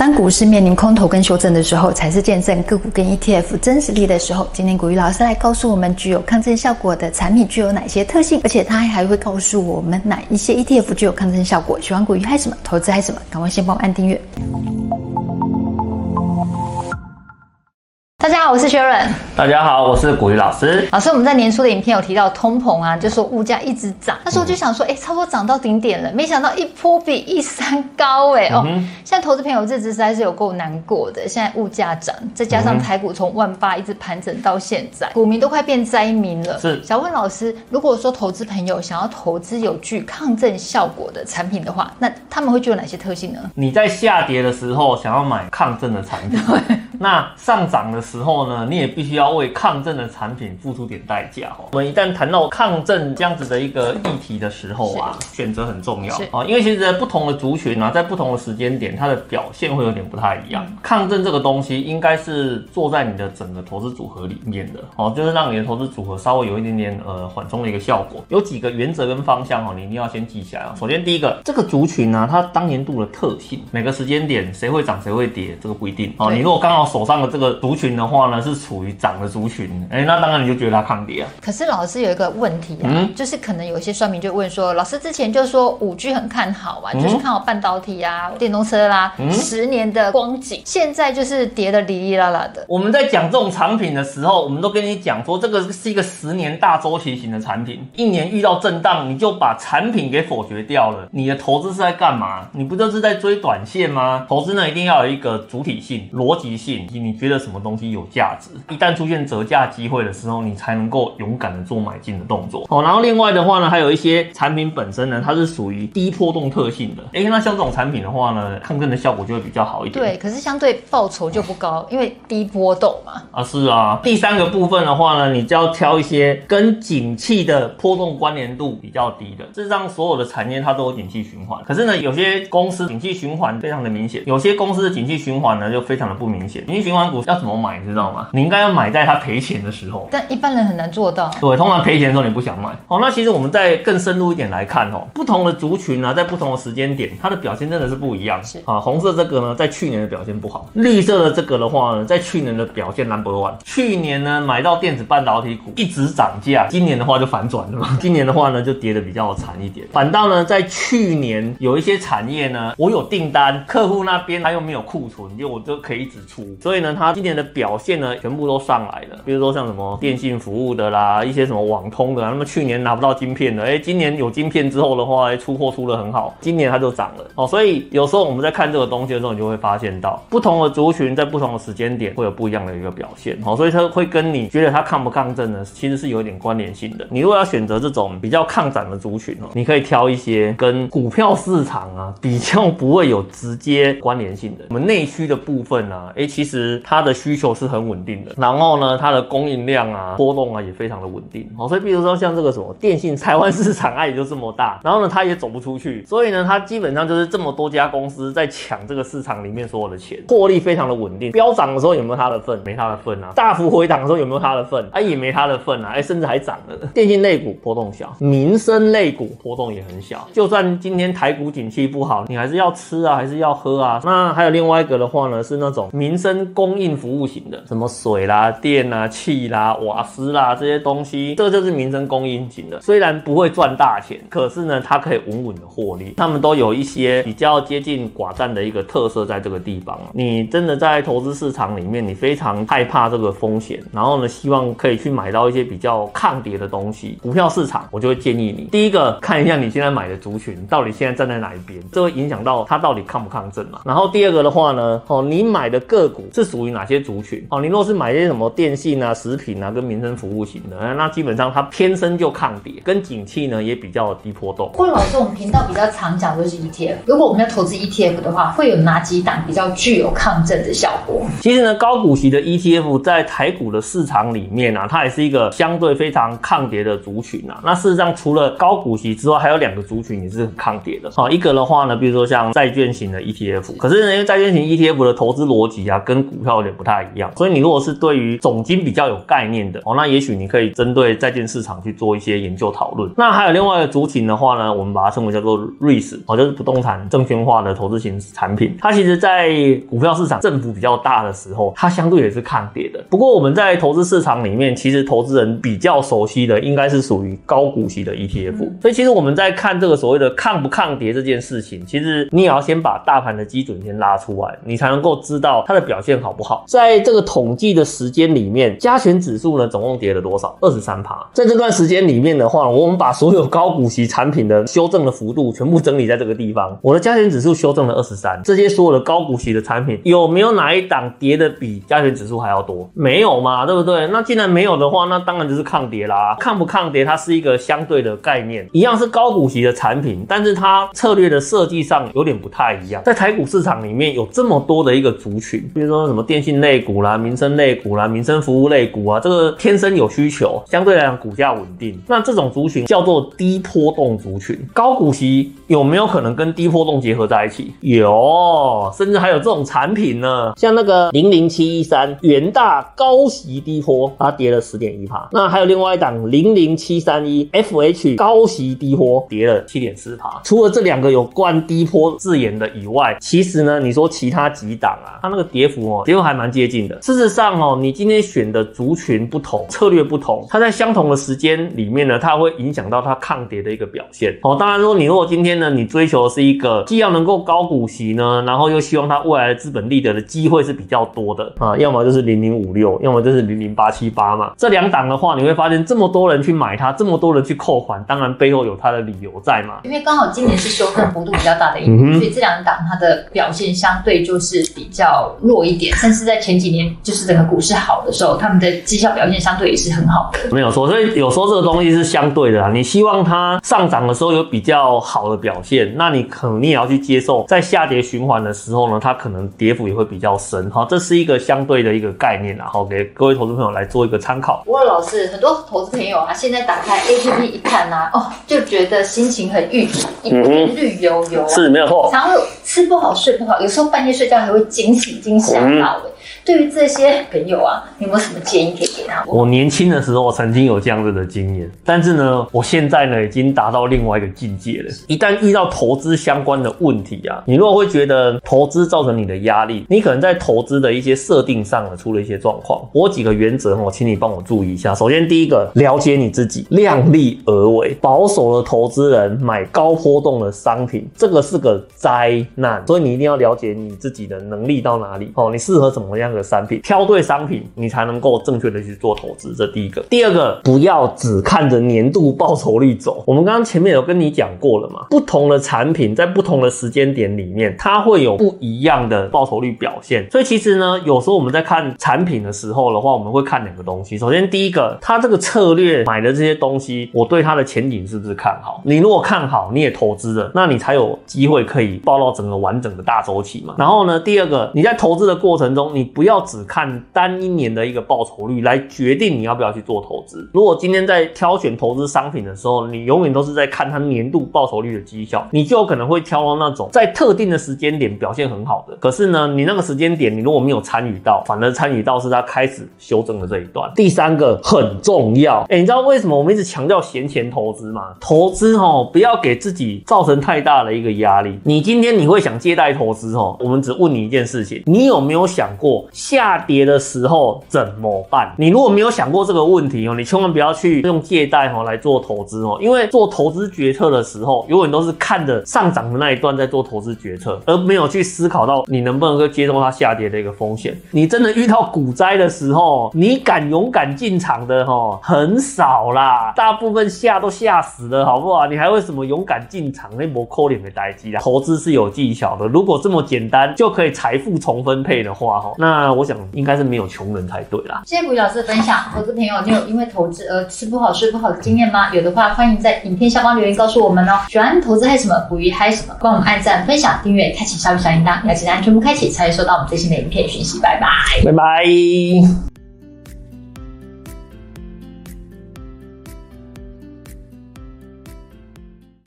当股市面临空头跟修正的时候，才是见证个股跟 ETF 真实力的时候。今天古玉老师来告诉我们，具有抗震效果的产品具有哪些特性，而且他还会告诉我们哪一些 ETF 具有抗震效果。喜欢古玉还什么？投资还什么？赶快先帮我按订阅。大家好，我是 Sharon。大家好，我是古雨老师。老师，我们在年初的影片有提到通膨啊，就说物价一直涨。那时候就想说，哎、欸，差不多涨到顶点了，没想到一波比一山高，哎、欸、哦。现在投资朋友日子实在是有够难过的。现在物价涨，再加上台股从万八一直盘整到现在，股民都快变灾民了。是。想问老师，如果说投资朋友想要投资有具抗震效果的产品的话，那他们会具有哪些特性呢？你在下跌的时候想要买抗震的产品，那上涨的时候呢，你也必须要为抗震的产品付出点代价哦。我们一旦谈到抗震这样子的一个议题的时候啊，选择很重要啊，因为其实不同的族群啊，在不同的时间点，它的表现会有点不太一样。抗震这个东西应该是做在你的整个投资组合里面的哦，就是让你的投资组合稍微有一点点呃缓冲的一个效果。有几个原则跟方向哦，你一定要先记下来。首先第一个，这个族群呢，它当年度的特性，每个时间点谁会涨谁会跌，这个不一定哦。你如果刚好手上的这个族群的话呢，是处于涨的族群，哎、欸，那当然你就觉得它抗跌啊。可是老师有一个问题啊，嗯、就是可能有一些算命就问说，老师之前就说五 G 很看好啊，嗯、就是看好半导体啊、电动车啦，嗯、十年的光景，现在就是跌的哩哩啦啦的。我们在讲这种产品的时候，我们都跟你讲说，这个是一个十年大周期型的产品，一年遇到震荡，你就把产品给否决掉了。你的投资是在干嘛？你不就是在追短线吗？投资呢，一定要有一个主体性、逻辑性，你觉得什么东西有价值。一旦出现折价机会的时候，你才能够勇敢的做买进的动作。哦，然后另外的话呢，还有一些产品本身呢，它是属于低波动特性的。哎，那像这种产品的话呢，抗震的效果就会比较好一点。对，可是相对报酬就不高，因为低波动嘛。啊，是啊。第三个部分的话呢，你就要挑一些跟景气的波动关联度比较低的。事实上，所有的产业它都有景气循环，可是呢，有些公司景气循环非常的明显，有些公司的景气循环呢就非常的不明显。景气循环股要怎么买，你知道吗？你应该要买在它赔钱的时候。但一般人很难做到。对，通常赔钱的时候你不想买。哦，那其实我们再更深入一点来看哦，不同的族群呢、啊，在不同的时间点，它的表现真的是不一样。是啊，红色这个呢，在去年的表现不好；绿色的这个的话呢，在去年的表现 number one。去年呢，买到电子半导体股一直涨价，今年的话就反转了嘛。今年的话呢，就跌得比较惨一点。反倒呢，在去年有一些产业呢，我有订单，客户那边他又没有库存，就我就可以一直出，所以呢，它今年的表现呢，全部都上来了。比如说像什么电信服务的啦，一些什么网通的，那么去年拿不到晶片的，哎，今年有晶片之后的话，哎，出货出的很好，今年它就涨了哦。所以有时候我们在看这个东西的时候，你就会发现到不同的族群在不同的时间点会有不一样的一个表现哦。所以它会跟你觉得它抗不抗震呢，其实是有一点关联性的。你如果要选择这种比较抗涨的族群哦，你可以挑一些跟股票市场啊比较不会有直接关联性的。我们内需的部分呢，哎，其实它的需求是很稳定的，然后呢，它的供应量啊波动啊也非常的稳定哦。所以比如说像这个什么电信台湾市场，啊也就这么大，然后呢，它也走不出去，所以呢，它基本上就是这么多家公司在抢这个市场里面所有的钱，获利非常的稳定。飙涨的时候有没有它的份？没它的份啊。大幅回档的时候有没有它的份？哎，也没它的份啊。哎，甚至还涨了。电信类股波动小，民生类股波动也很小。就算今天台股景气不好，你还是要吃啊，还是要喝啊。那还有另外一个的话呢，是那种民生供应服务型的，什么水啦、电啦、气啦、瓦斯啦这些东西，这就是民生供应型的。虽然不会赚大钱，可是呢，它可以稳稳的获利。他们都有一些比较接近寡占的一个特色，在这个地方。你真的在投资市场里面，你非常害怕这个风险，然后呢，希望可以去买到一些比较抗跌的东西。股票市场，我就会建议你，第一个看一下你现在买的族群到底现在站在哪一边，这会影响到它到底抗不抗震嘛。然后第二个的话呢，哦，你买的个股是属于哪些族群？哦，你若是买一些什么电信啊、食品啊跟民生服务型的，那基本上它天生就抗跌，跟景气呢也比较低波动。或者老师，我们频道比较常讲就是 ETF，如果我们要投资 ETF 的话，会有哪几档比较具有抗震的效果？其实呢，高股息的 ETF 在台股的市场里面啊，它也是一个相对非常抗跌的族群啊。那事实上，除了高股息之外，还有两个族群也是很抗跌的。好，一个的话呢，比如说像债券型的 ETF，可是呢，因为债券型 ETF 的投资逻辑啊，跟股票有点不太一样。所以你如果是对于总金比较有概念的哦，那也许你可以针对债券市场去做一些研究讨论。那还有另外一个族群的话呢，我们把它称为叫做 REITs 哦，就是不动产证券化的投资型产品。它其实在股票市场振幅比较大的时候，它相对也是抗跌的。不过我们在投资市场里面，其实投资人比较熟悉的应该是属于高股息的 ETF。所以其实我们在看这个所谓的抗不抗跌这件事情，其实你也要先把大盘的基准先拉出来，你才能够知道它的表表现好不好。在这个统计的时间里面，加权指数呢总共跌了多少？二十三趴。在这段时间里面的话，我们把所有高股息产品的修正的幅度全部整理在这个地方。我的加权指数修正了二十三，这些所有的高股息的产品有没有哪一档跌的比加权指数还要多？没有嘛，对不对？那既然没有的话，那当然就是抗跌啦。抗不抗跌，它是一个相对的概念，一样是高股息的产品，但是它策略的设计上有点不太一样。在台股市场里面有这么多的一个族群，说什么电信类股啦、民生类股啦、民生服务类股啊，这个天生有需求，相对来讲股价稳定。那这种族群叫做低波动族群。高股息有没有可能跟低波动结合在一起？有，甚至还有这种产品呢，像那个零零七一三元大高息低波，它跌了十点一趴。那还有另外一档零零七三一 FH 高息低波，跌了七点四趴。除了这两个有关低波字眼的以外，其实呢，你说其他几档啊，它那个跌幅哦，结果还蛮接近的。事实上哦，你今天选的族群不同，策略不同，它在相同的时间里面呢，它会影响到它抗跌的一个表现。哦，当然说你如果今天呢，你追求的是一个既要能够高股息呢，然后又希望它未来的资本利得的机会是比较多的啊，要么就是零零五六，要么就是零零八七八嘛。这两档的话，你会发现这么多人去买它，这么多人去扣款，当然背后有它的理由在嘛。因为刚好今年是修正幅度比较大的一年，所以这两档它的表现相对就是比较弱一点。甚至在前几年，就是整个股市好的时候，他们的绩效表现相对也是很好的。没有错，所以有时候这个东西是相对的啊。你希望它上涨的时候有比较好的表现，那你肯定也要去接受，在下跌循环的时候呢，它可能跌幅也会比较深。好，这是一个相对的一个概念然后，给各位投资朋友来做一个参考。不过老师，很多投资朋友啊，现在打开 APP 一看啊，哦，就觉得心情很郁闷，一片绿油油啊，是没有错。常有吃不好睡不好，有时候半夜睡觉还会惊醒惊吓到。对于这些朋友啊，你有没有什么建议可以给他们？我年轻的时候，曾经有这样子的经验，但是呢，我现在呢，已经达到另外一个境界了。一旦遇到投资相关的问题啊，你如果会觉得投资造成你的压力，你可能在投资的一些设定上呢，出了一些状况。我几个原则哦，请你帮我注意一下。首先，第一个，了解你自己，量力而为。保守的投资人买高波动的商品，这个是个灾难。所以你一定要了解你自己的能力到哪里哦，你适合什么什么样的商品，挑对商品，你才能够正确的去做投资。这第一个。第二个，不要只看着年度报酬率走。我们刚刚前面有跟你讲过了嘛，不同的产品在不同的时间点里面，它会有不一样的报酬率表现。所以其实呢，有时候我们在看产品的时候的话，我们会看两个东西。首先，第一个，它这个策略买的这些东西，我对它的前景是不是看好？你如果看好，你也投资了，那你才有机会可以报到整个完整的大周期嘛。然后呢，第二个，你在投资的过程中，你你不要只看单一年的一个报酬率来决定你要不要去做投资。如果今天在挑选投资商品的时候，你永远都是在看它年度报酬率的绩效，你就有可能会挑到那种在特定的时间点表现很好的。可是呢，你那个时间点你如果没有参与到，反而参与到是它开始修正的这一段。第三个很重要，哎、你知道为什么我们一直强调闲钱投资吗？投资哦，不要给自己造成太大的一个压力。你今天你会想借贷投资哦，我们只问你一件事情，你有没有想过下跌的时候怎么办？你如果没有想过这个问题哦，你千万不要去用借贷哦来做投资哦，因为做投资决策的时候，永远都是看着上涨的那一段在做投资决策，而没有去思考到你能不能够接受它下跌的一个风险。你真的遇到股灾的时候，你敢勇敢进场的哦，很少啦，大部分吓都吓死了，好不好？你还会什么勇敢进场？那波可能的代志啦。投资是有技巧的，如果这么简单就可以财富重分配的话，哈，那我想应该是没有穷人才对啦。谢谢股鱼老师的分享，投资朋友，你有因为投资而吃不好睡不好的经验吗？有的话，欢迎在影片下方留言告诉我们哦。喜欢投资嗨什么，捕鱼嗨什么，帮我们按赞、分享、订阅、开启小铃铛，要记得按全部开启，才会收到我们最新的影片讯息。拜拜，拜拜。